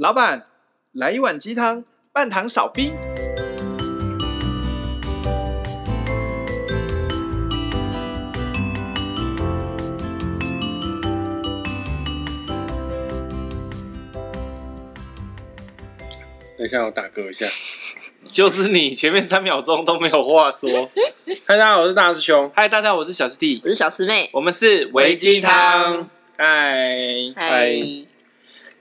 老板，来一碗鸡汤，半糖少冰。等一下，我打嗝一下。就是你前面三秒钟都没有话说。嗨，大家好，我是大师兄。嗨，大家好，我是小师弟，我是小师妹。我们是微鸡汤。嗨嗨，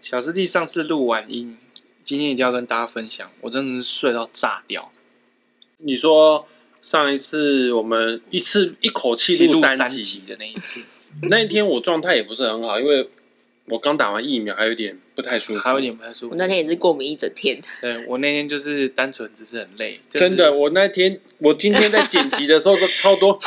小师弟上次录完音，今天一定要跟大家分享，我真的是睡到炸掉。你说上一次我们一次一口气录三集的那一次，那一天我状态也不是很好，因为我刚打完疫苗，还有点不太舒服，还有点不太舒服。我那天也是过敏一整天。对，我那天就是单纯只是很累，就是、真的。我那天我今天在剪辑的时候都 超多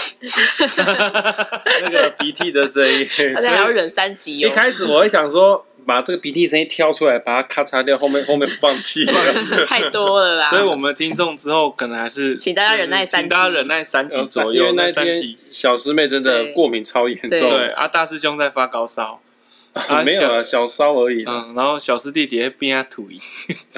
那个鼻涕的声音，大家还要忍三集哦。一开始我会想说把这个鼻涕声音挑出来，把它咔嚓掉，后面后面放弃 太多了啦。所以我们听众之后可能还是请大家忍耐三大家忍耐三集左右。因为那天小师妹真的过敏超严重，对，啊，大师兄在发高烧。啊，没有啊，小烧而已。嗯，然后小师弟底下边啊吐。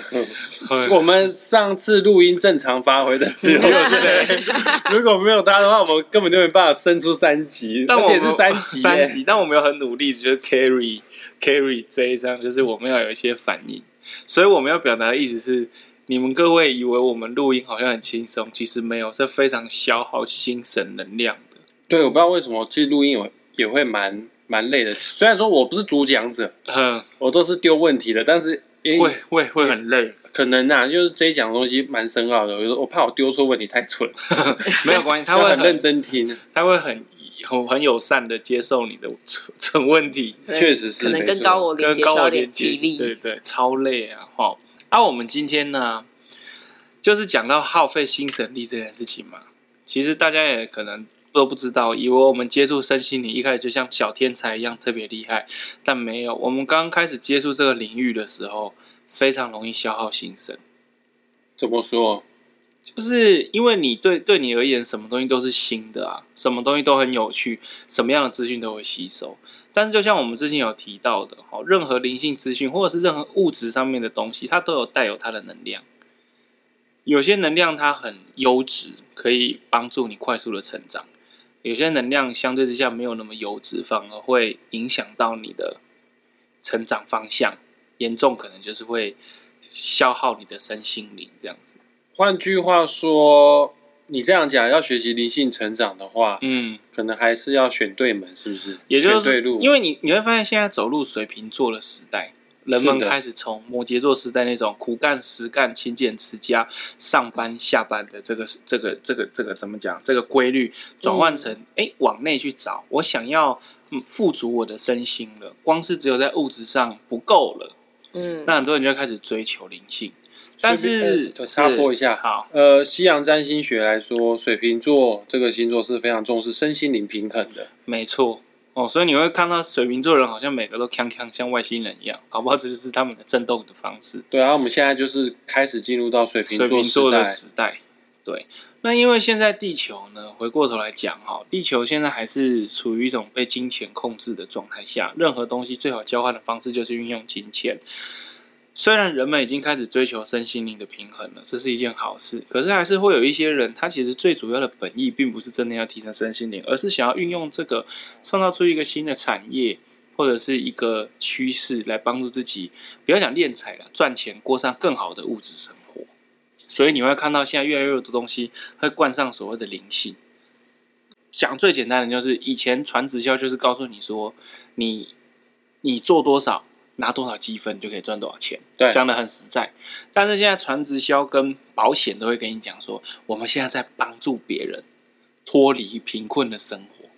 我们上次录音正常发挥的只有谁？如果没有他的话，我们根本就没办法生出三集，而且是三集。三集，但我们有很努力，就是 carry carry 这一张，就是我们要有一些反应。所以我们要表达的意思是，你们各位以为我们录音好像很轻松，其实没有，是非常消耗心神能量的。对，我不知道为什么，其实录音也也会蛮。蛮累的，虽然说我不是主讲者，嗯，我都是丢问题的，但是会会会很累，可能啊，就是这一讲的东西蛮深奥的，我我怕我丢错问题太蠢，没有关系，他会很 认真听，他会很很很友善的接受你的 蠢蠢问题，确实是，可能跟高我连接需要点体力，对对，超累啊，哈，啊，我们今天呢，就是讲到耗费心神力这件事情嘛，其实大家也可能。都不知道，以为我们接触身心灵一开始就像小天才一样特别厉害，但没有。我们刚开始接触这个领域的时候，非常容易消耗心神。怎么说？就是因为你对对你而言，什么东西都是新的啊，什么东西都很有趣，什么样的资讯都会吸收。但是就像我们之前有提到的，哈，任何灵性资讯或者是任何物质上面的东西，它都有带有它的能量。有些能量它很优质，可以帮助你快速的成长。有些能量相对之下没有那么优质，反而会影响到你的成长方向，严重可能就是会消耗你的身心灵这样子。换句话说，你这样讲要学习灵性成长的话，嗯，可能还是要选对门，是不是？也就是对路，因为你你会发现现在走入水瓶座的时代。人们开始从摩羯座时代那种苦干实干、勤俭持家、上班下班的这个、这个、这个、这个怎么讲？这个规律转换成哎、嗯，往内去找，我想要富足我的身心了。光是只有在物质上不够了，嗯，那很多人就开始追求灵性。但是插播一下，好，呃，西洋占星学来说，水瓶座这个星座是非常重视身心灵平衡的，没错。哦，所以你会看到水瓶座人好像每个都锵锵像外星人一样，搞不好这就是他们的震动的方式。对啊，我们现在就是开始进入到水瓶座水瓶座的时代。对，那因为现在地球呢，回过头来讲哈，地球现在还是处于一种被金钱控制的状态下，任何东西最好交换的方式就是运用金钱。虽然人们已经开始追求身心灵的平衡了，这是一件好事，可是还是会有一些人，他其实最主要的本意并不是真的要提升身心灵，而是想要运用这个创造出一个新的产业或者是一个趋势来帮助自己，不要讲敛财了，赚钱过上更好的物质生活。所以你会看到现在越来越多东西会冠上所谓的灵性。讲最简单的就是，以前传直销就是告诉你说，你你做多少。拿多少积分就可以赚多少钱，对，讲的很实在。但是现在传直销跟保险都会跟你讲说，我们现在在帮助别人脱离贫困的生活。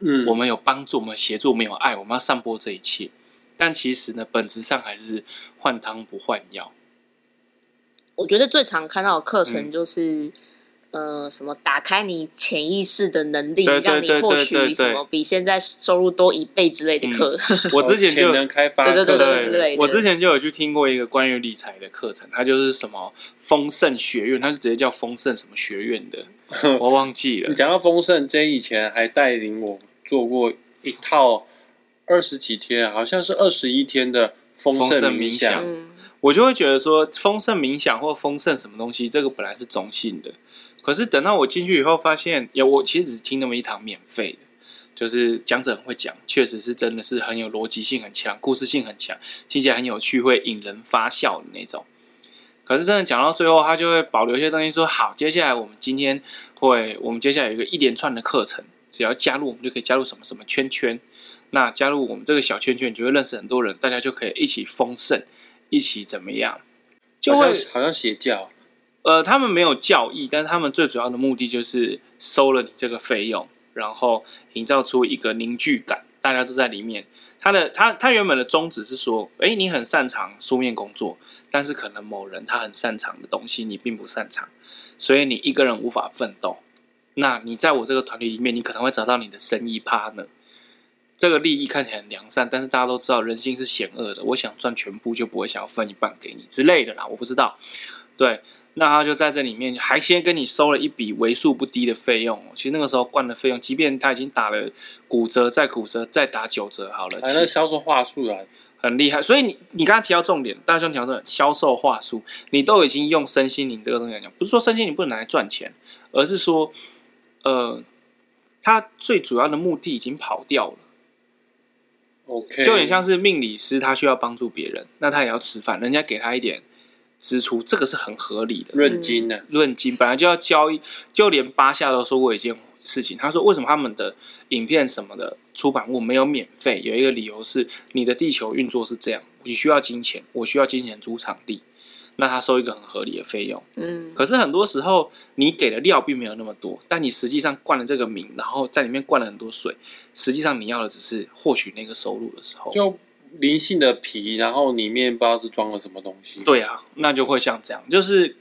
嗯，我们有帮助，我们协助，我们有爱，我们要散播这一切。但其实呢，本质上还是换汤不换药。我觉得最常看到的课程就是。嗯呃，什么打开你潜意识的能力，让你获取什么比现在收入多一倍之类的课？嗯、我之前就能开发对对对对之类的。我之前就有去听过一个关于理财的课程，它就是什么丰盛学院，它是直接叫丰盛什么学院的，我忘记了。你讲到丰盛，J 以前还带领我做过一套二十几天，好像是二十一天的丰盛冥想。我就会觉得说，丰盛冥想或丰盛什么东西，这个本来是中性的。可是等到我进去以后，发现，有我其实只是听那么一堂免费的，就是讲者很会讲，确实是真的是很有逻辑性很强，故事性很强，听起来很有趣，会引人发笑的那种。可是真的讲到最后，他就会保留一些东西，说好，接下来我们今天会，我们接下来有一个一连串的课程，只要加入，我们就可以加入什么什么圈圈。那加入我们这个小圈圈，你就会认识很多人，大家就可以一起丰盛，一起怎么样？就会好像邪教。呃，他们没有教义，但是他们最主要的目的就是收了你这个费用，然后营造出一个凝聚感，大家都在里面。他的他他原本的宗旨是说，诶，你很擅长书面工作，但是可能某人他很擅长的东西你并不擅长，所以你一个人无法奋斗。那你在我这个团体里面，你可能会找到你的生意 partner。这个利益看起来很良善，但是大家都知道人性是险恶的。我想赚全部，就不会想要分一半给你之类的啦。我不知道，对。那他就在这里面，还先跟你收了一笔为数不低的费用。其实那个时候灌的费用，即便他已经打了骨折，再骨折，再打九折好了。反正销售话术啊，很厉害。所以你你刚刚提到重点，大兄提到销售话术，你都已经用身心灵这个东西来讲，不是说身心灵不能拿来赚钱，而是说，呃，他最主要的目的已经跑掉了。OK，就有点像是命理师，他需要帮助别人，那他也要吃饭，人家给他一点。支出这个是很合理的，论金的论金本来就要交易，就连巴夏都说过一件事情，他说为什么他们的影片什么的出版物没有免费？有一个理由是你的地球运作是这样，你需要金钱，我需要金钱租场地，那他收一个很合理的费用。嗯，可是很多时候你给的料并没有那么多，但你实际上灌了这个名，然后在里面灌了很多水，实际上你要的只是获取那个收入的时候就。灵性的皮，然后里面不知道是装了什么东西。对啊，那就会像这样，就是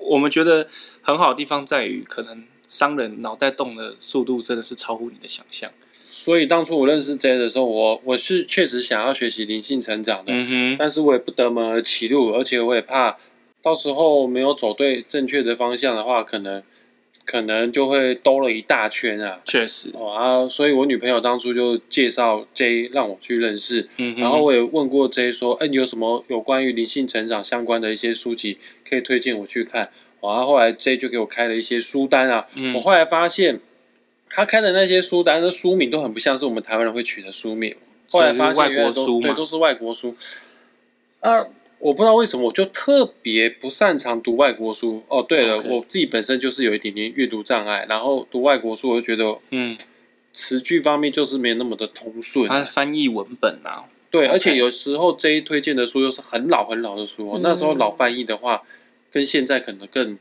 我们觉得很好的地方在于，可能商人脑袋动的速度真的是超乎你的想象。所以当初我认识 J 的时候，我我是确实想要学习灵性成长的，嗯哼，但是我也不得门而起路，而且我也怕到时候没有走对正确的方向的话，可能。可能就会兜了一大圈啊，确实。哦啊，所以我女朋友当初就介绍 J 让我去认识，嗯，然后我也问过 J 说，哎，你有什么有关于灵性成长相关的一些书籍可以推荐我去看？然后后来 J 就给我开了一些书单啊，嗯，我后来发现他开的那些书单的书名都很不像是我们台湾人会取的书名，后来发现外国书对，都是外国书，啊。我不知道为什么，我就特别不擅长读外国书。哦，对了，Okay. 我自己本身就是有一点点阅读障碍，然后读外国书，我就觉得，嗯，词句方面就是没有那么的通顺。它翻译文本啊，对，Okay. 而且有时候这一推荐的书又是很老很老的书，嗯、那时候老翻译的话，跟现在可能更。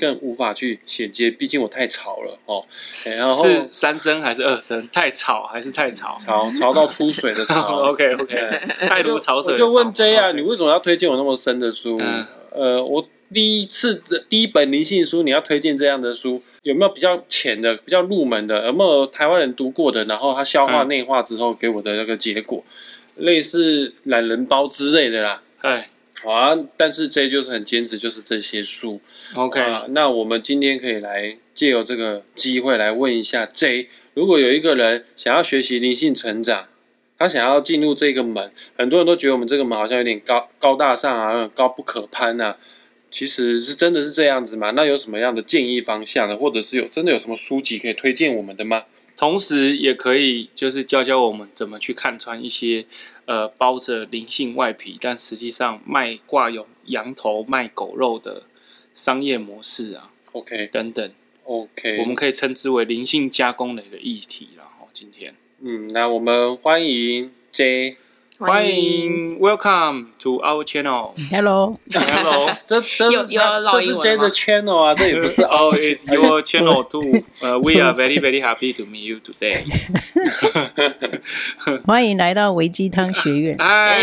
更无法去衔接，毕竟我太吵了哦。然后是三声还是二声？太吵还是太吵？吵吵到出水的吵。OK OK，太多潮水。我就问 J 啊，你为什么要推荐我那么深的书？嗯、呃，我第一次的第一本灵性书，你要推荐这样的书，有没有比较浅的、比较入门的？有没有台湾人读过的？然后他消化内化之后给我的那个结果，嗯、类似懒人包之类的啦。哎。好啊，但是 J 就是很坚持，就是这些书。OK，啊，那我们今天可以来借由这个机会来问一下 J，如果有一个人想要学习灵性成长，他想要进入这个门，很多人都觉得我们这个门好像有点高高大上啊，高不可攀啊。其实是真的是这样子吗？那有什么样的建议方向呢？或者是有真的有什么书籍可以推荐我们的吗？同时也可以就是教教我们怎么去看穿一些。呃，包着灵性外皮，但实际上卖挂有羊头卖狗肉的商业模式啊，OK，等等，OK，我们可以称之为灵性加工的一个议题。然后今天，嗯，那我们欢迎 J。欢迎，Welcome to our channel。Hello，Hello，这这是这是 J 的 channel 啊，这也不是 Oh, it's your channel too. 呃，We are very very happy to meet you today。欢迎来到维鸡汤学院。哎，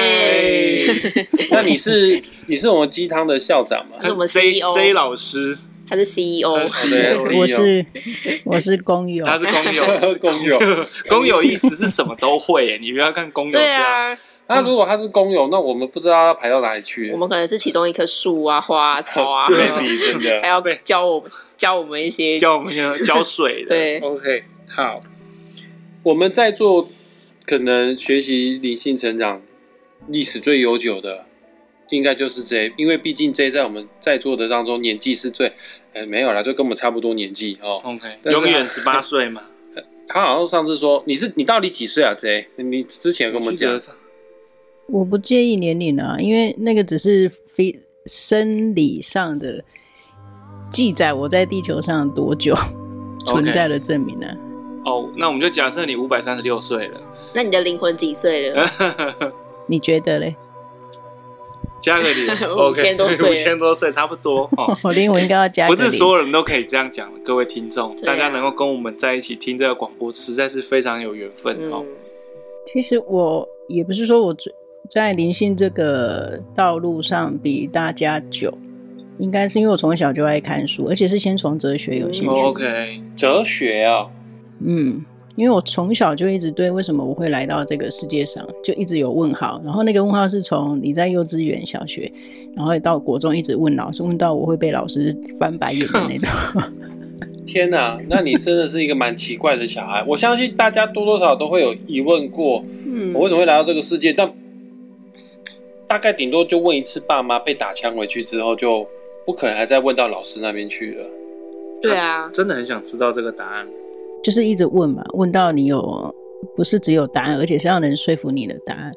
那你是你是我们鸡汤的校长吗？是我们 J J 老师。他是 CEO，我是我是工友，他是工友，工友，工友意思是什么都会，你不要看工友这样。啊，那如果他是工友，那我们不知道要排到哪里去。我们可能是其中一棵树啊，花啊，草啊，对，真的。还要教我教我们一些教我们浇水的。对，OK，好，我们在做可能学习灵性成长历史最悠久的。应该就是 J，因为毕竟 J 在我们在座的当中年纪是最，哎，没有啦，就跟我们差不多年纪哦。OK，永远十八 岁嘛。他好像上次说你是你到底几岁啊？J，你之前跟我们讲，我不介意年龄啊，因为那个只是非生理上的记载，我在地球上多久 存在的证明呢、啊？哦，oh, 那我们就假设你五百三十六岁了，那你的灵魂几岁了？你觉得嘞？加个零 五千多岁，五千多岁差不多哦。我灵魂应该要加。不是所有人都可以这样讲的，各位听众，大家能够跟我们在一起听这个广播，实在是非常有缘分哦。其实我也不是说我在灵性这个道路上比大家久，应该是因为我从小就爱看书，而且是先从哲学有兴趣。OK，哲学啊，嗯。因为我从小就一直对为什么我会来到这个世界上就一直有问号，然后那个问号是从你在幼稚园、小学，然后到国中一直问老师，问到我会被老师翻白眼的那种。天哪，那你真的是一个蛮奇怪的小孩。我相信大家多多少少都会有疑问过，嗯，我为什么会来到这个世界？但大概顶多就问一次爸妈，被打枪回去之后，就不可能还再问到老师那边去了。对啊，真的很想知道这个答案。就是一直问嘛，问到你有不是只有答案，而且是要能说服你的答案。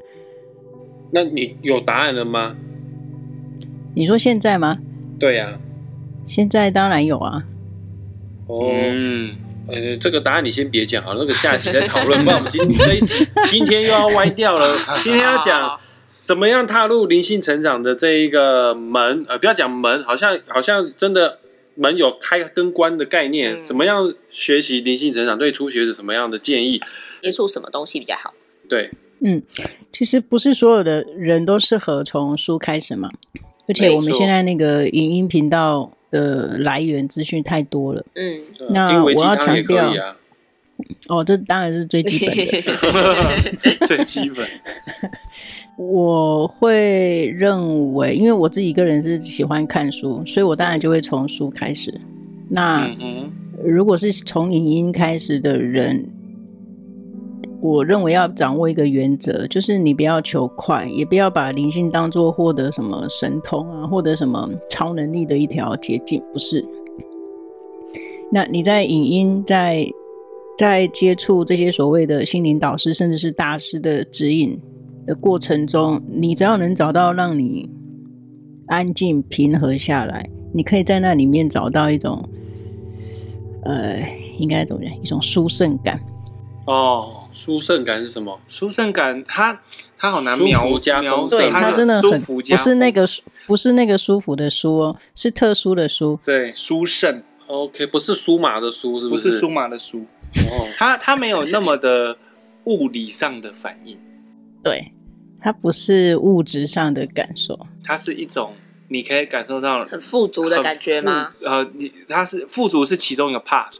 那你有答案了吗？你说现在吗？对呀、啊，现在当然有啊。哦，嗯、呃，这个答案你先别讲好了，那个下集再讨论吧。我 们今这一集今天又要歪掉了，今天要讲怎么样踏入灵性成长的这一个门，呃，不要讲门，好像好像真的。门有开跟关的概念，嗯、怎么样学习灵性成长？对初学者什么样的建议？接触什么东西比较好？对，嗯，其实不是所有的人都适合从书开始嘛，而且我们现在那个影音频道的来源资讯太多了，嗯，那我要强调，啊、哦，这当然是最基本的，最基本。我会认为，因为我自己一个人是喜欢看书，所以我当然就会从书开始。那如果是从影音开始的人，我认为要掌握一个原则，就是你不要求快，也不要把灵性当做获得什么神通啊，获得什么超能力的一条捷径，不是。那你在影音在在接触这些所谓的心灵导师，甚至是大师的指引的过程中，你只要能找到让你安静平和下来，你可以在那里面找到一种，呃，应该怎么讲？一种舒胜感。哦，舒胜感是什么？舒胜感，它它好难描描，对，它真的很不是那个不是那个舒服的舒哦，是特殊的舒。对，舒胜。OK，不是舒马的舒，是不是？不是舒马的舒。哦，它它没有那么的物理上的反应。对。它不是物质上的感受，它是一种你可以感受到很富足的感觉吗？呃，你它是富足是其中一个 part，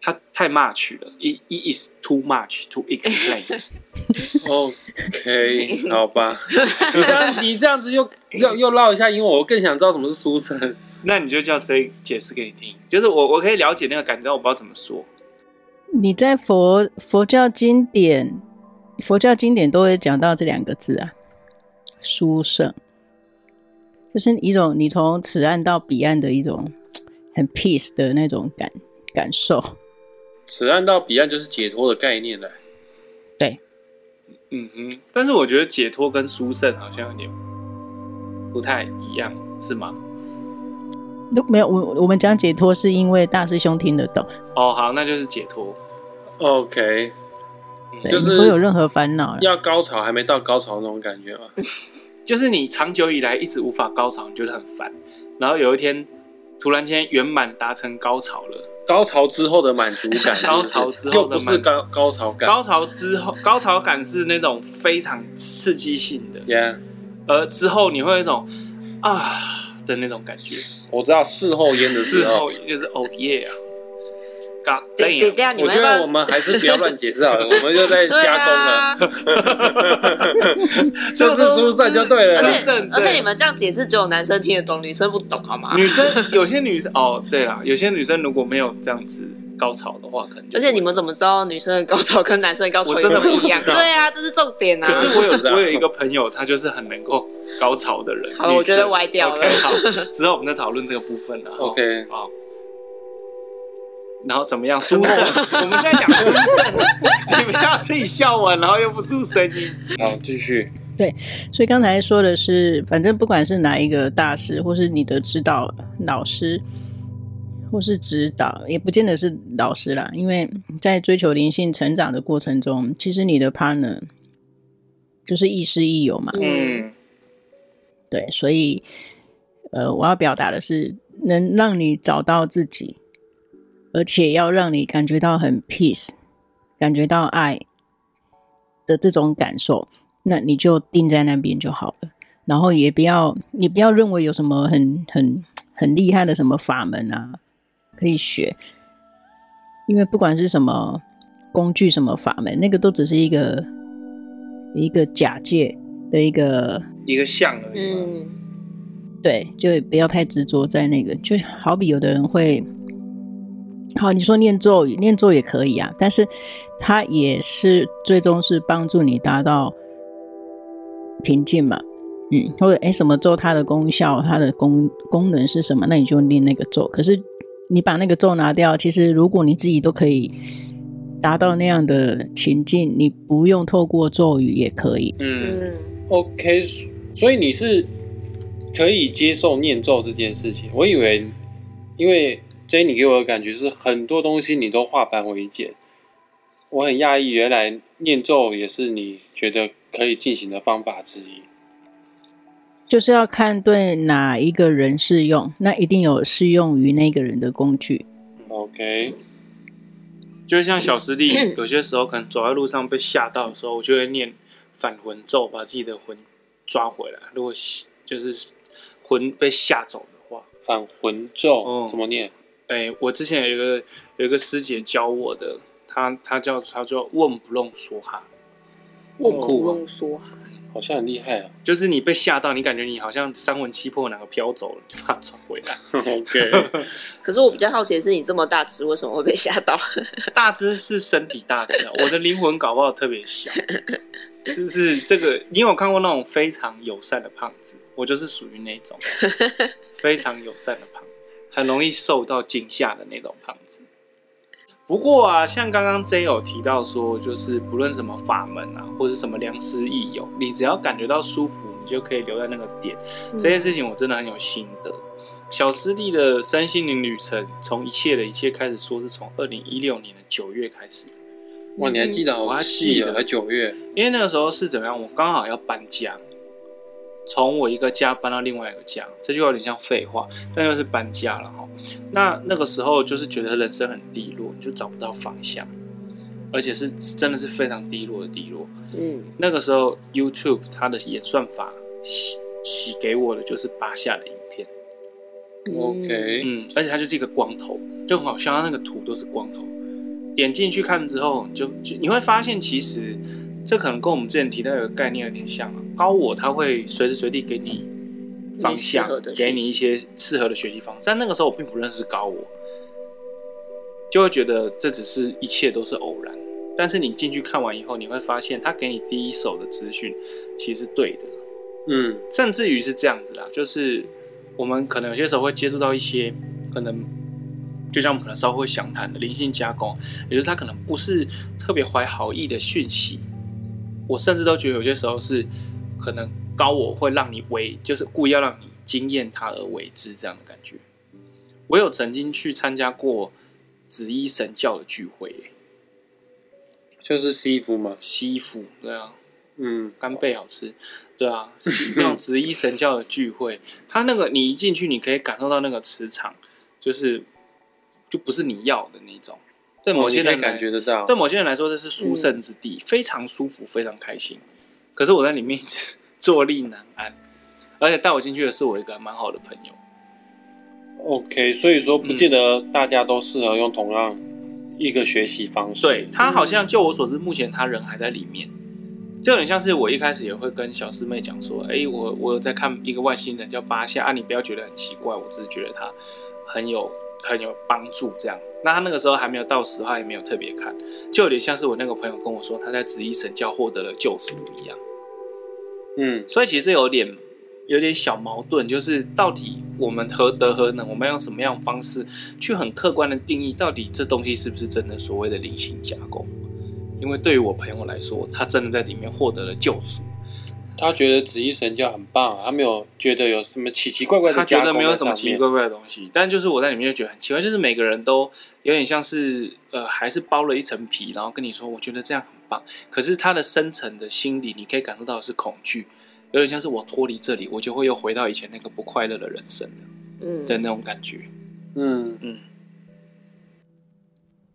它太 much 了，it it is too much to explain。OK，好吧，你这样你这样子又又又唠一下英文，我更想知道什么是书生。那你就叫 J 解释给你听，就是我我可以了解那个感觉，但我不知道怎么说。你在佛佛教经典。佛教经典都会讲到这两个字啊，殊胜，就是一种你从此岸到彼岸的一种很 peace 的那种感感受。此岸到彼岸就是解脱的概念了。对，嗯哼，但是我觉得解脱跟殊胜好像有点不太一样，是吗？都没有，我我们讲解脱是因为大师兄听得懂。哦，好，那就是解脱。OK。对就是不会有任何烦恼，要高潮还没到高潮那种感觉吗？就是你长久以来一直无法高潮，你觉得很烦，然后有一天突然间圆满达成高潮了。高潮之后的满足感，高潮之后的满高高潮感。高潮之后，高潮感是那种非常刺激性的，Yeah。而之后你会有一种啊的那种感觉。我知道事后烟的时候，事后就是哦耶啊。对对对，我觉得我们还是不要乱解释好了，我们就在加工了。就 是疏散就对了。而且而且你们这样解释，只有男生听得懂，女生不懂好吗？女生有些女生哦，对啦，有些女生如果没有这样子高潮的话，可能而且你们怎么知道女生的高潮跟男生的高潮真的不一样？对啊，这是重点啊。可是我有我有一个朋友，他就是很能够高潮的人。好，我觉得歪掉了。OK，好，之后我们再讨论这个部分了。OK，好。然后怎么样？殊胜？我们现在讲殊胜，你不要自己笑完，然后又不出声音。好，继续。对，所以刚才说的是，反正不管是哪一个大师，或是你的指导老师，或是指导，也不见得是老师啦。因为在追求灵性成长的过程中，其实你的 partner 就是亦师亦友嘛。嗯，对，所以呃，我要表达的是，能让你找到自己，而且要让你感觉到很 peace，感觉到爱的这种感受。那你就定在那边就好了，然后也不要，你不要认为有什么很很很厉害的什么法门啊可以学，因为不管是什么工具、什么法门，那个都只是一个一个假借的一个一个像而已。嗯，对，就不要太执着在那个，就好比有的人会，好，你说念咒语，念咒也可以啊，但是它也是最终是帮助你达到。平静嘛，嗯，或者哎，什么咒它的功效，它的功功能是什么？那你就念那个咒。可是你把那个咒拿掉，其实如果你自己都可以达到那样的情境，你不用透过咒语也可以。嗯，OK，所以你是可以接受念咒这件事情。我以为，因为 Jenny 给我的感觉是很多东西你都化繁为简，我很讶异，原来念咒也是你觉得。可以进行的方法之一，就是要看对哪一个人适用，那一定有适用于那个人的工具。OK，就像小师弟，有些时候可能走在路上被吓到的时候，我就会念返魂咒，把自己的魂抓回来。如果就是魂被吓走的话，返魂咒、嗯、怎么念？哎，我之前有一个有一个师姐教我的，她她叫她叫问不弄说哈。问不弄，说哈好像很厉害啊！就是你被吓到，你感觉你好像三魂七魄哪个飘走了，就把它转回来。OK。可是我比较好奇的是，你这么大只，为什么会被吓到？大只是身体大只啊，我的灵魂搞不好特别小。就是这个，你有看过那种非常友善的胖子？我就是属于那种非常友善的胖子，很容易受到惊吓的那种胖子。不过啊，像刚刚 J 有提到说，就是不论什么法门啊，或者什么良师益友，你只要感觉到舒服，你就可以留在那个点。嗯、这件事情我真的很有心得。小师弟的身心灵旅程，从一切的一切开始说，是从二零一六年的九月开始。哇，你还记得？我还记得，九月，因为那个时候是怎么样？我刚好要搬家。从我一个家搬到另外一个家，这句话有点像废话，但又是搬家了哈。那那个时候就是觉得人生很低落，你就找不到方向，而且是真的是非常低落的低落。嗯，那个时候 YouTube 它的演算法洗洗给我的就是八下的影片。OK，嗯，而且它就是一个光头，就很好笑，它那个图都是光头。点进去看之后，就就你会发现其实。这可能跟我们之前提到有个概念有点像啊，高我他会随时随地给你方向，给你一些适合的学习方式。但那个时候我并不认识高我，就会觉得这只是一切都是偶然。但是你进去看完以后，你会发现他给你第一手的资讯其实是对的，嗯，甚至于是这样子啦，就是我们可能有些时候会接触到一些可能，就像我们可能稍微会详谈的灵性加工，也就是他可能不是特别怀好意的讯息。我甚至都觉得有些时候是可能高我会让你为，就是故意要让你惊艳他而为之这样的感觉。我有曾经去参加过紫衣神教的聚会，就是西服嘛？西服，对啊，嗯，干贝好吃，对啊，那种紫衣神教的聚会，他那个你一进去，你可以感受到那个磁场，就是就不是你要的那种。对某些人感觉得到，对某些人来说，这是殊胜之地，嗯，非常舒服，非常开心。可是我在里面 坐立难安，而且带我进去的是我一个蛮好的朋友。OK，所以说不见得大家都适合用同样一个学习方式。嗯、对他好像就我所知，目前他人还在里面，就很像是我一开始也会跟小师妹讲说，哎，我我在看一个外星人叫巴夏啊，你不要觉得很奇怪，我只是觉得他很有很有帮助。这样，那他那个时候还没有到时，他，也没有特别看，就有点像是我那个朋友跟我说他在紫衣神教获得了救赎一样。嗯，所以其实有点有点小矛盾，就是到底我们何德何能？我们要用什么样的方式去很客观的定义，到底这东西是不是真的所谓的灵性加工？因为对于我朋友来说，他真的在里面获得了救赎。他觉得紫衣神教很棒，他没有觉得有什么奇奇怪怪的。他觉得没有什么奇奇怪怪的东西，但就是我在里面就觉得很奇怪，就是每个人都有点像是呃，还是包了一层皮，然后跟你说，我觉得这样很棒。可是他的深层的心理，你可以感受到的是恐惧，有点像是我脱离这里，我就会又回到以前那个不快乐的人生嗯的那种感觉。嗯嗯，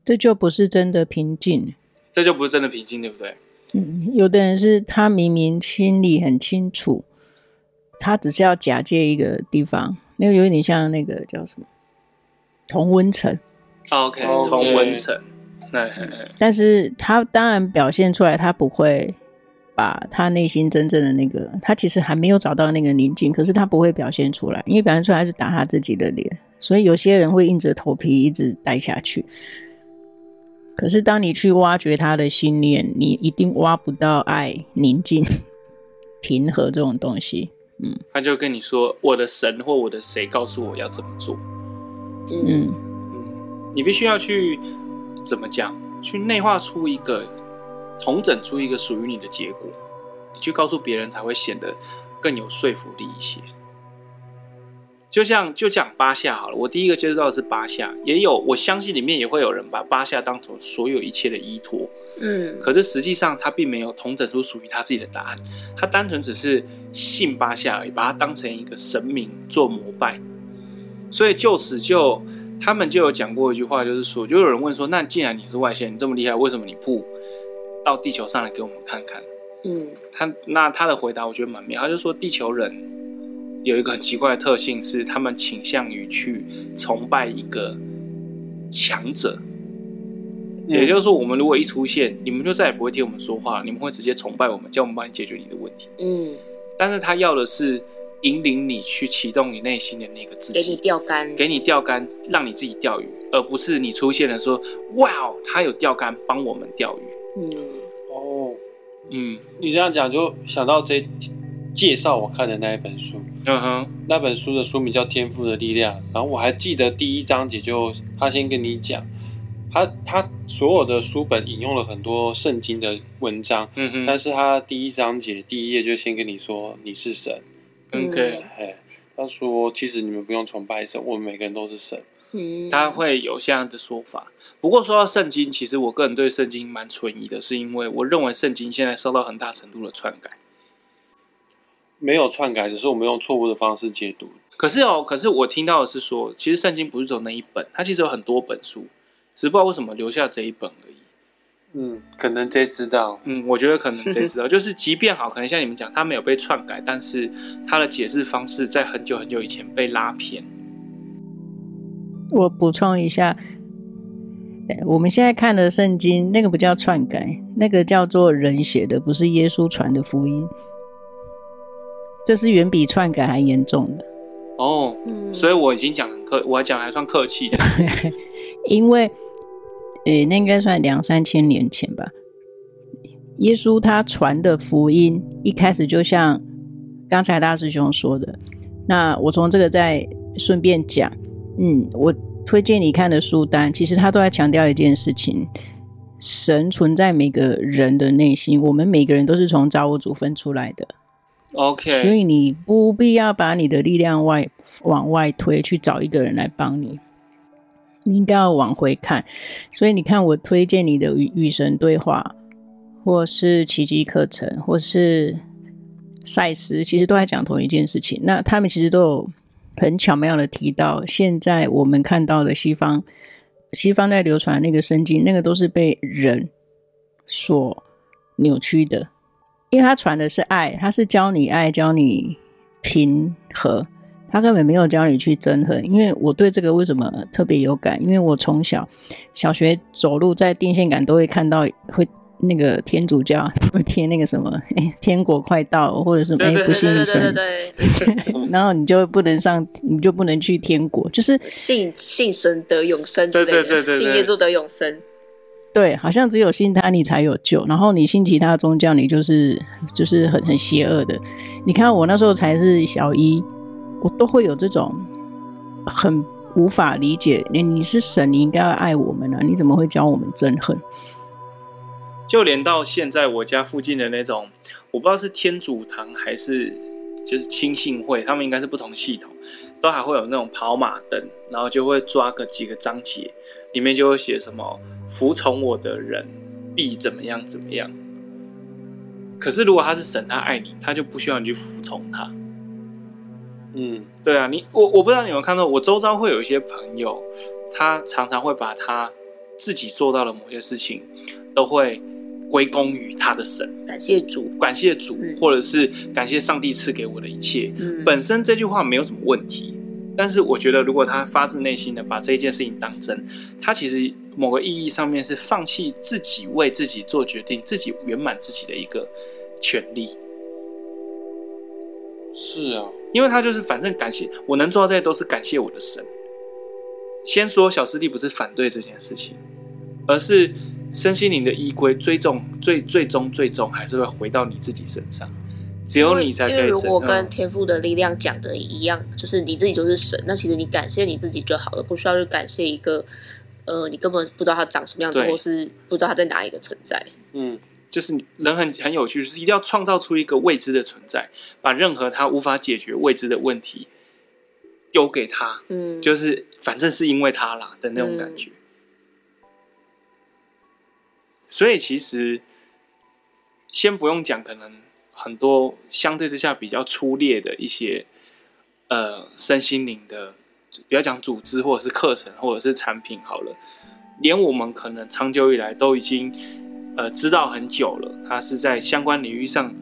这就不是真的平静，这就不是真的平静，对不对？嗯，有的人是他明明心里很清楚，他只是要假借一个地方，那个有点像那个叫什么同温层。OK，同温层。那但是他当然表现出来，他不会把他内心真正的那个，他其实还没有找到那个宁静，可是他不会表现出来，因为表现出来是打他自己的脸，所以有些人会硬着头皮一直待下去。可是，当你去挖掘他的信念，你一定挖不到爱、宁静、平和这种东西。嗯，他就跟你说：“我的神或我的谁告诉我要怎么做。”嗯嗯，你必须要去怎么讲？去内化出一个统整出一个属于你的结果，你去告诉别人才会显得更有说服力一些。就像就讲八下好了，我第一个接触到的是八下，也有我相信里面也会有人把八下当成所有一切的依托，嗯，可是实际上他并没有统整出属于他自己的答案，他单纯只是信八下而已，把它当成一个神明做膜拜，所以就此就他们就有讲过一句话，就是说，就有人问说，那既然你是外星人，你这么厉害，为什么你不到地球上来给我们看看？嗯，他那他的回答我觉得蛮妙，他就说地球人。有一个很奇怪的特性是，他们倾向于去崇拜一个强者，也就是说，我们如果一出现，你们就再也不会听我们说话，你们会直接崇拜我们，叫我们帮你解决你的问题。嗯，但是他要的是引领你去启动你内心的那个自己，给你钓竿，给你钓竿，让你自己钓鱼，而不是你出现了说，哇，他有钓竿帮我们钓鱼。嗯，哦，嗯，你这样讲就想到这。介绍我看的那一本书，嗯哼，那本书的书名叫《天赋的力量》，然后我还记得第一章节就他先跟你讲，他他所有的书本引用了很多圣经的文章，嗯哼，但是他第一章节第一页就先跟你说你是神，OK，哎，他说其实你们不用崇拜神，我们每个人都是神，嗯，他会有这样的说法。不过说到圣经，其实我个人对圣经蛮存疑的，是因为我认为圣经现在受到很大程度的篡改。没有篡改，只是我们用错误的方式解读。可是哦，可是我听到的是说，其实圣经不是只有那一本，它其实有很多本书，只是不知道为什么留下这一本而已。嗯，可能谁知道？嗯，我觉得可能谁知道，就是即便好，可能像你们讲，它没有被篡改，但是它的解释方式在很久很久以前被拉偏。我补充一下，我们现在看的圣经，那个不叫篡改，那个叫做人写的，不是耶稣传的福音。这是远比篡改还严重的哦，所以我已经讲很客，我还讲还算客气的，因为，诶，那应该算两三千年前吧。耶稣他传的福音一开始就像刚才大师兄说的，那我从这个再顺便讲，嗯，我推荐你看的书单，其实他都在强调一件事情：神存在每个人的内心，我们每个人都是从造物主分出来的。OK，所以你不必要把你的力量外往外推，去找一个人来帮你。你应该要往回看。所以你看，我推荐你的与与神对话，或是奇迹课程，或是赛斯，其实都在讲同一件事情。那他们其实都有很巧妙的提到，现在我们看到的西方，西方在流传那个圣经，那个都是被人所扭曲的。因为他传的是爱，他是教你爱，教你平和，他根本没有教你去憎恨。因为我对这个为什么特别有感？因为我从小小学走路在电线杆都会看到会那个天主教会贴那个什么，哎，天国快到，或者什么，哎，不信神，然后你就不能上，你就不能去天国，就是信信神得永生之类的，对对对对对，信耶稣得永生。对，好像只有信他你才有救，然后你信其他宗教，你就是就是很很邪恶的。你看我那时候才是小一，我都会有这种很无法理解。你你是神，你应该要爱我们啊，你怎么会教我们憎恨？就连到现在我家附近的那种，我不知道是天主堂还是就是亲信会，他们应该是不同系统，都还会有那种跑马灯，然后就会抓个几个章节，里面就会写什么。服从我的人必怎么样怎么样。可是如果他是神，他爱你，他就不需要你去服从他。嗯，对啊，你我我不知道你有没有看到，我周遭会有一些朋友，他常常会把他自己做到的某些事情，都会归功于他的神，感谢主，感谢主，嗯、或者是感谢上帝赐给我的一切。嗯、本身这句话没有什么问题。但是我觉得，如果他发自内心的把这一件事情当真，他其实某个意义上面是放弃自己为自己做决定、自己圆满自己的一个权利。是啊，因为他就是反正感谢我能做到这些，都是感谢我的神。先说小师弟不是反对这件事情，而是身心灵的依归，最终最最终最终还是会回到你自己身上。只有你才可以。因为如果跟天赋的力量讲的一样，嗯、就是你自己就是神，那其实你感谢你自己就好了，不需要去感谢一个，呃，你根本不知道他长什么样子，或是不知道他在哪一个存在。嗯，就是人很很有趣，就是一定要创造出一个未知的存在，把任何他无法解决未知的问题丢给他。嗯，就是反正是因为他啦的那种感觉。嗯、所以其实先不用讲，可能。很多相对之下比较粗劣的一些呃身心灵的，不要讲组织或者是课程或者是产品好了，连我们可能长久以来都已经呃知道很久了，它是在相关领域上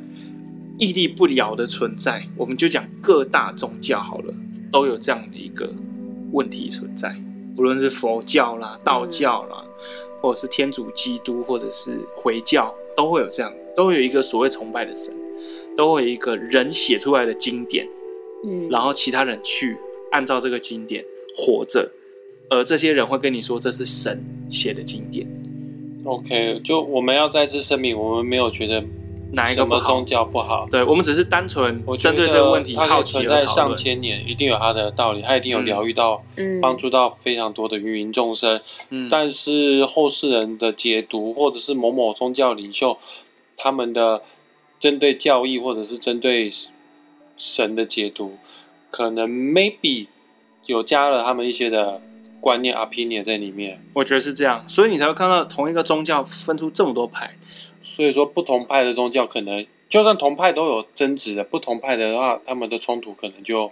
屹立不摇的存在。我们就讲各大宗教好了，都有这样的一个问题存在，不论是佛教啦、道教啦，或者是天主基督，或者是回教，都会有这样，都会有一个所谓崇拜的神。都会有一个人写出来的经典，嗯，然后其他人去按照这个经典活着，而这些人会跟你说这是神写的经典。OK，就我们要再次声明，我们没有觉得哪一个宗教不好，对，我们只是单纯针对这个问题好奇而讨论。它存在上千年，一定有它的道理，它一定有疗愈到、嗯、帮助到非常多的芸芸众生。嗯，但是后世人的解读，或者是某某宗教领袖他们的。针对教义或者是针对神的解读，可能 maybe 有加了他们一些的观念 opinion 在里面。我觉得是这样，所以你才会看到同一个宗教分出这么多派。所以说，不同派的宗教可能就算同派都有争执的，不同派的话，他们的冲突可能就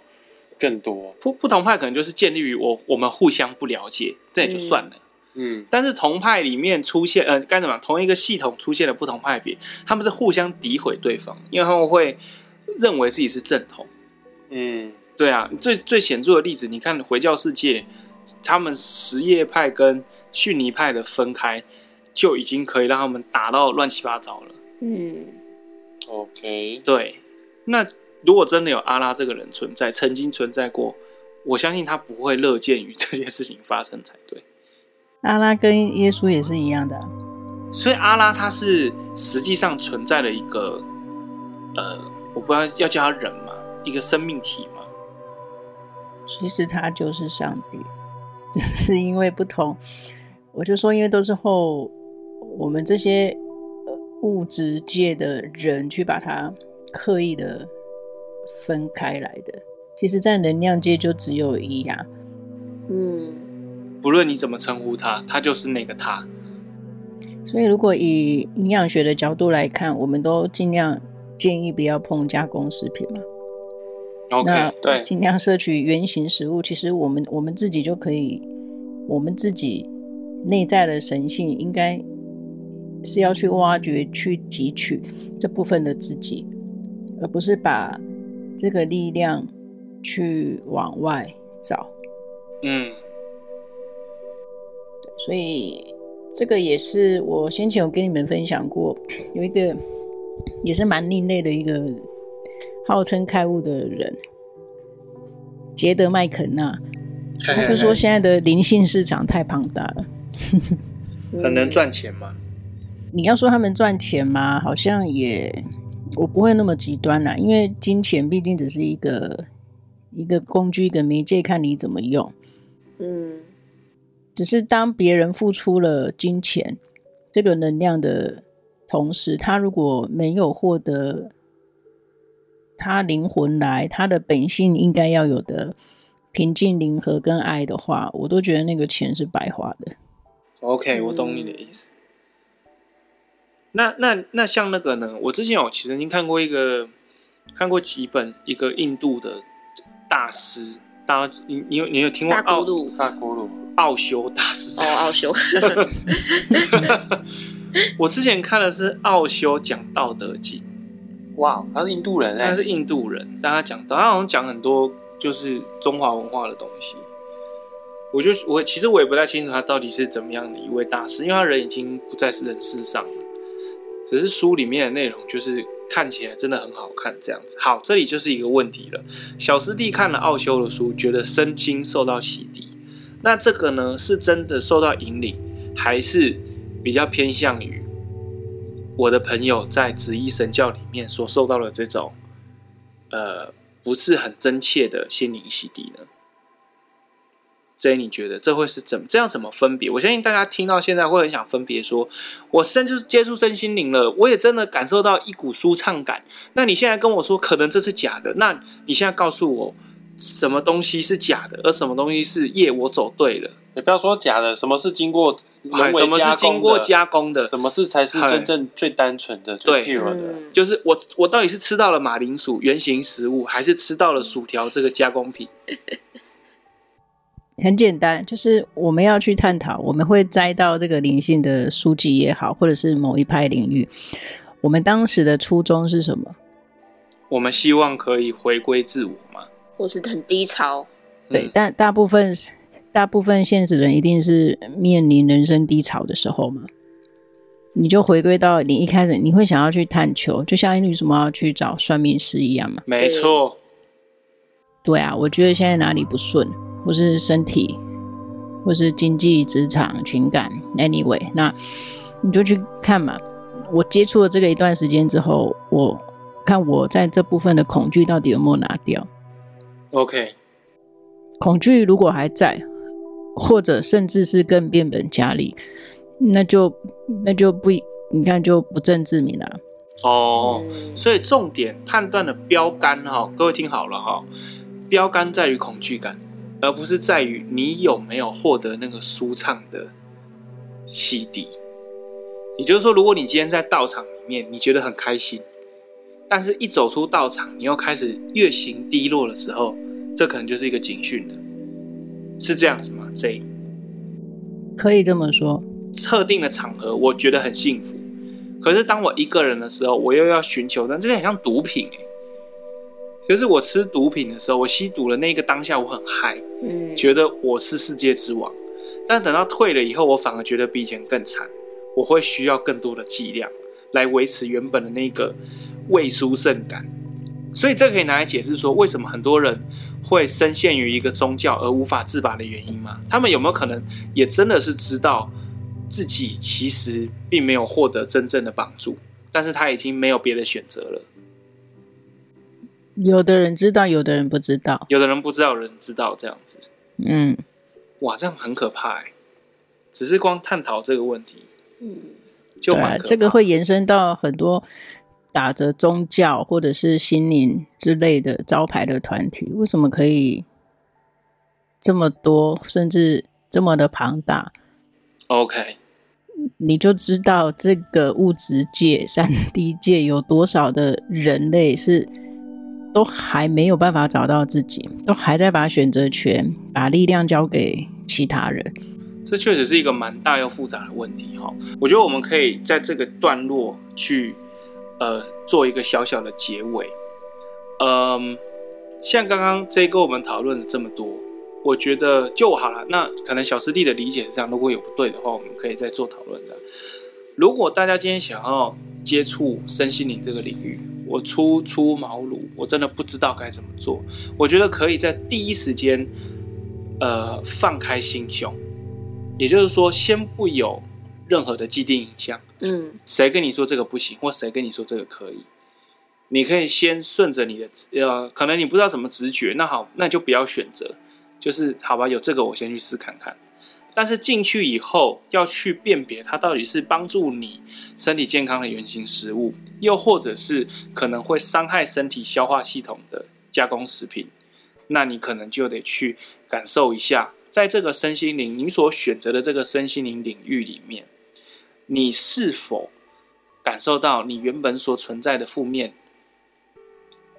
更多。不不同派可能就是建立于我我们互相不了解，这也就算了。嗯嗯，但是同派里面出现，呃，干什么？同一个系统出现了不同派别，他们是互相诋毁对方，因为他们会认为自己是正统。嗯，对啊，最最显著的例子，你看回教世界，他们什叶派跟逊尼派的分开，就已经可以让他们打到乱七八糟了。嗯，OK，对。那如果真的有阿拉这个人存在，曾经存在过，我相信他不会乐见于 这件事情发生才对。阿拉跟耶稣也是一样的，啊，所以阿拉他是实际上存在的一个，呃，我不知道要叫他人吗？一个生命体吗？其实他就是上帝，只是因为不同，我就说，因为都是后我们这些物质界的人去把它刻意的分开来的。其实，在能量界就只有一呀，啊，嗯。不论你怎么称呼他，他就是那个他。所以，如果以营养学的角度来看，我们都尽量建议不要碰加工食品嘛。OK，那对，尽量摄取原型食物。其实，我们我们自己就可以，我们自己内在的神性，应该是要去挖掘、去汲取这部分的自己，而不是把这个力量去往外找。嗯。所以这个也是我先前有跟你们分享过，有一个也是蛮另类的一个号称开悟的人，杰德麦肯纳，他就说现在的灵性市场太庞大了，很能赚钱吗？你要说他们赚钱吗？好像也我不会那么极端啦，因为金钱毕竟只是一个一个工具，一个媒介，看你怎么用。嗯。只是当别人付出了金钱这个能量的同时，他如果没有获得他灵魂来他的本性应该要有的平静、灵和跟爱的话，我都觉得那个钱是白花的。OK，我懂你的意思。嗯、那那那像那个呢？我之前有其实已经看过一个看过几本一个印度的大师。大家，你你有你有听过奥萨古鲁奥修大师？哦，奥修。我之前看的是奥修讲《道德经》。哇，他是印度人，他是印度人，但他讲到他好像讲很多就是中华文化的东西。我就我其实我也不太清楚他到底是怎么样的一位大师，因为他人已经不在是人世上了。只是书里面的内容就是。看起来真的很好看，这样子。好，这里就是一个问题了。小师弟看了奥修的书，觉得身心受到洗涤。那这个呢，是真的受到引领，还是比较偏向于我的朋友在紫衣神教里面所受到的这种，呃，不是很真切的心灵洗涤呢？所以你觉得这会是怎么这样怎么分别？我相信大家听到现在会很想分别说，我甚至接触身心灵了，我也真的感受到一股舒畅感。那你现在跟我说可能这是假的，那你现在告诉我什么东西是假的，而什么东西是耶？我走对了。你不要说假的，什么是经过人为加工的？什么是经过加工的？什么是才是真正最单纯的、最 pure 的？就是我我到底是吃到了马铃薯原型食物，还是吃到了薯条这个加工品？很简单，就是我们要去探讨，我们会摘到这个灵性的书籍也好，或者是某一派领域，我们当时的初衷是什么？我们希望可以回归自我吗？或是很低潮？对，嗯、但大部分大部分现实人一定是面临人生低潮的时候嘛，你就回归到你一开始你会想要去探求，就像你为什么要去找算命师一样嘛？没错。对啊，我觉得现在哪里不顺？或是身体，或是经济、职场、情感，anyway，那你就去看嘛。我接触了这个一段时间之后，我看我在这部分的恐惧到底有没有拿掉。OK，恐惧如果还在，或者甚至是更变本加厉，那就那就不，你看就不正自明了。哦，所以重点判断的标杆哈，各位听好了哈，标杆在于恐惧感。而不是在于你有没有获得那个舒畅的洗涤。也就是说，如果你今天在道场里面，你觉得很开心，但是一走出道场，你又开始月行低落的时候，这可能就是一个警讯了。是这样子吗？J？可以这么说。特定的场合，我觉得很幸福。可是当我一个人的时候，我又要寻求，但这个很像毒品欸可是我吃毒品的时候，我吸毒的那个当下，我很嗨，嗯，觉得我是世界之王。但等到退了以后，我反而觉得比以前更惨。我会需要更多的剂量来维持原本的那个胃舒胜感。所以这可以拿来解释说，为什么很多人会深陷于一个宗教而无法自拔的原因吗？他们有没有可能也真的是知道自己其实并没有获得真正的帮助，但是他已经没有别的选择了？有的人知道，有的人不知道。有的人不知道，有人知道，这样子。嗯，哇，这样很可怕哎！只是光探讨这个问题，嗯，对，这个会延伸到很多打着宗教或者是心灵之类的招牌的团体，为什么可以这么多，甚至这么的庞大？OK，你就知道这个物质界、三 D 界有多少的人类是。都还没有办法找到自己，都还在把选择权、把力量交给其他人。这确实是一个蛮大又复杂的问题哈。我觉得我们可以在这个段落去，呃，做一个小小的结尾。嗯，像刚刚这个我们讨论了这么多，我觉得就好了。那可能小师弟的理解是这样，如果有不对的话，我们可以再做讨论的。如果大家今天想要接触身心灵这个领域，我初出茅庐，我真的不知道该怎么做。我觉得可以在第一时间，呃，放开心胸，也就是说，先不有任何的既定印象。嗯，谁跟你说这个不行，或谁跟你说这个可以？你可以先顺着你的，呃，可能你不知道什么直觉，那好，那就不要选择，就是好吧，有这个我先去试看看。但是进去以后要去辨别它到底是帮助你身体健康的原型食物，又或者是可能会伤害身体消化系统的加工食品，那你可能就得去感受一下，在这个身心灵你所选择的这个身心灵领域里面，你是否感受到你原本所存在的负面。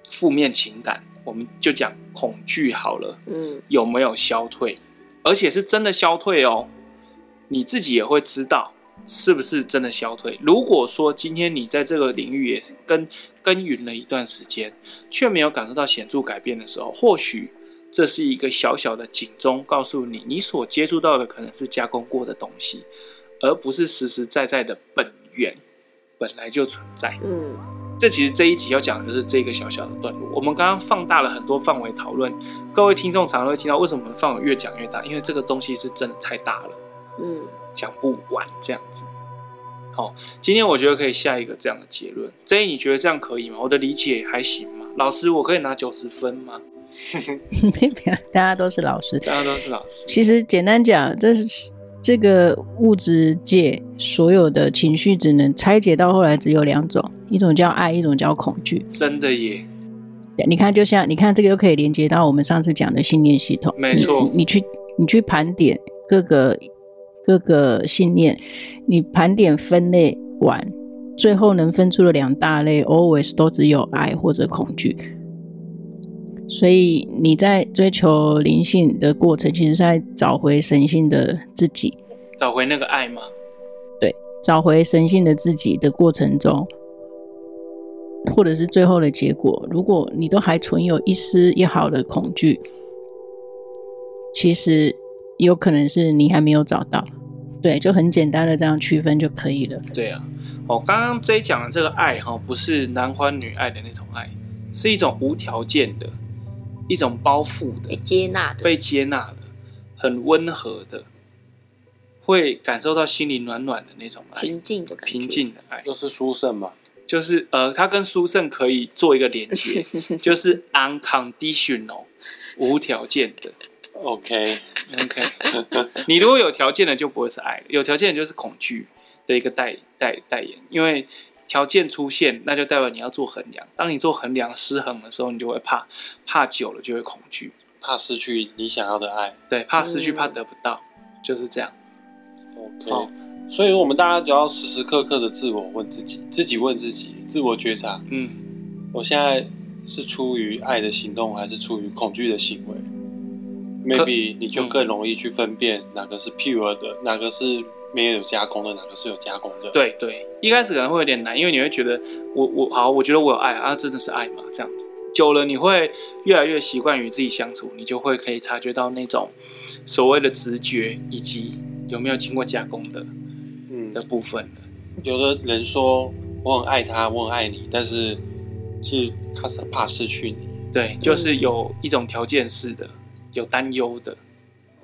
负面情感，我们就讲恐惧好了。嗯，有没有消退？而且是真的消退哦。你自己也会知道是不是真的消退。如果说今天你在这个领域也是耕耕耘了一段时间，却没有感受到显著改变的时候，或许这是一个小小的警钟，告诉你你所接触到的可能是加工过的东西，而不是实实在在的本源本来就存在。嗯。这其实这一集要讲的就是这个小小的段落。我们刚刚放大了很多范围讨论，各位听众常常会听到为什么我们范围越讲越大？因为这个东西是真的太大了，嗯，讲不完这样子。好，今天我觉得可以下一个这样的结论。这一你觉得这样可以吗？我的理解还行吗？老师，我可以拿九十分吗？大家都是老师，大家都是老师。其实简单讲，这是。这个物质界所有的情绪只能拆解到后来只有两种，一种叫爱，一种叫恐惧。真的耶！你看，就像你看这个，又可以连接到我们上次讲的信念系统。没错，你，你去你去盘点各个各个信念，你盘点分类完，最后能分出的两大类，always 都只有爱或者恐惧。所以你在追求灵性的过程，其实是在找回神性的自己，找回那个爱吗？对，找回神性的自己的过程中，或者是最后的结果，如果你都还存有一丝一毫的恐惧，其实有可能是你还没有找到。对，就很简单的这样区分就可以了。对啊，我刚刚这一讲的这个爱哈，不是男欢女爱的那种爱，是一种无条件的。一种包覆的、被接纳的、被接纳的、很温和的，会感受到心里暖暖的那种爱，平静的感觉，平静的爱，就是殊胜嘛？就是呃，他跟殊胜可以做一个连接，就是 unconditional 无条件的。OK OK，你如果有条件的，就不会是爱，有条件的就是恐惧的一个代代代言，因为。条件出现，那就代表你要做衡量。当你做衡量失衡的时候，你就会怕，怕久了就会恐惧，怕失去你想要的爱。对，怕失去，怕得不到，嗯、就是这样。OK，、哦、所以我们大家只要时时刻刻的自我问自己，自己问自己，自我觉察。嗯，我现在是出于爱的行动，还是出于恐惧的行为？Maybe 你就更容易去分辨哪个是 pure 的，哪个是。没有加工的，哪个是有加工的？对对，一开始可能会有点难，因为你会觉得我我好，我觉得我有爱啊，真的是爱嘛？这样子久了，你会越来越习惯与自己相处，你就会可以察觉到那种所谓的直觉以及有没有经过加工的嗯的部分。有的人说我很爱他，我很爱你，但是其实他是怕失去你。对，就是有一种条件式的，有担忧的。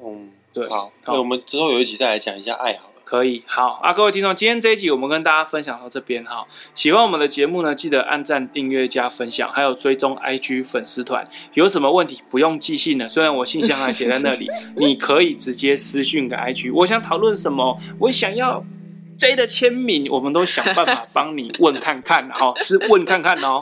嗯，对。好，那我们之后有一集再来讲一下爱好。可以，好啊，各位听众，今天这一集我们跟大家分享到这边哈。喜欢我们的节目呢，记得按赞、订阅、加分享，还有追踪 IG 粉丝团。有什么问题不用寄信的，虽然我信箱还写在那里，你可以直接私讯给 IG。我想讨论什么，我想要。J 的签名，我们都想办法帮你问看看哦，是问看看哦，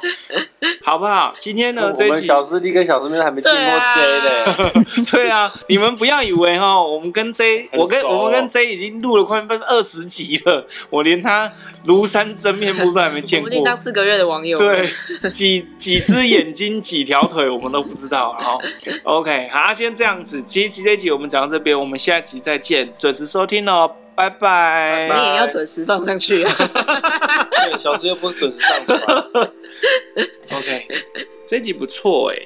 好不好？今天呢，这一期小师弟跟小师妹还没见过 J 的，对啊，你们不要以为哈，我们跟 J，我跟我们跟 J 已经录了快分二十集了，我连他庐山真面目都还没见过，我们当四个月的网友，对，几几只眼睛，几条腿，我们都不知道。好，OK，好，先这样子，这一集这一集我们讲到这边，我们下一集再见，准时收听哦。拜拜！你也要准时放上去啊！对，小时又不准时上传。OK，这集不错哎。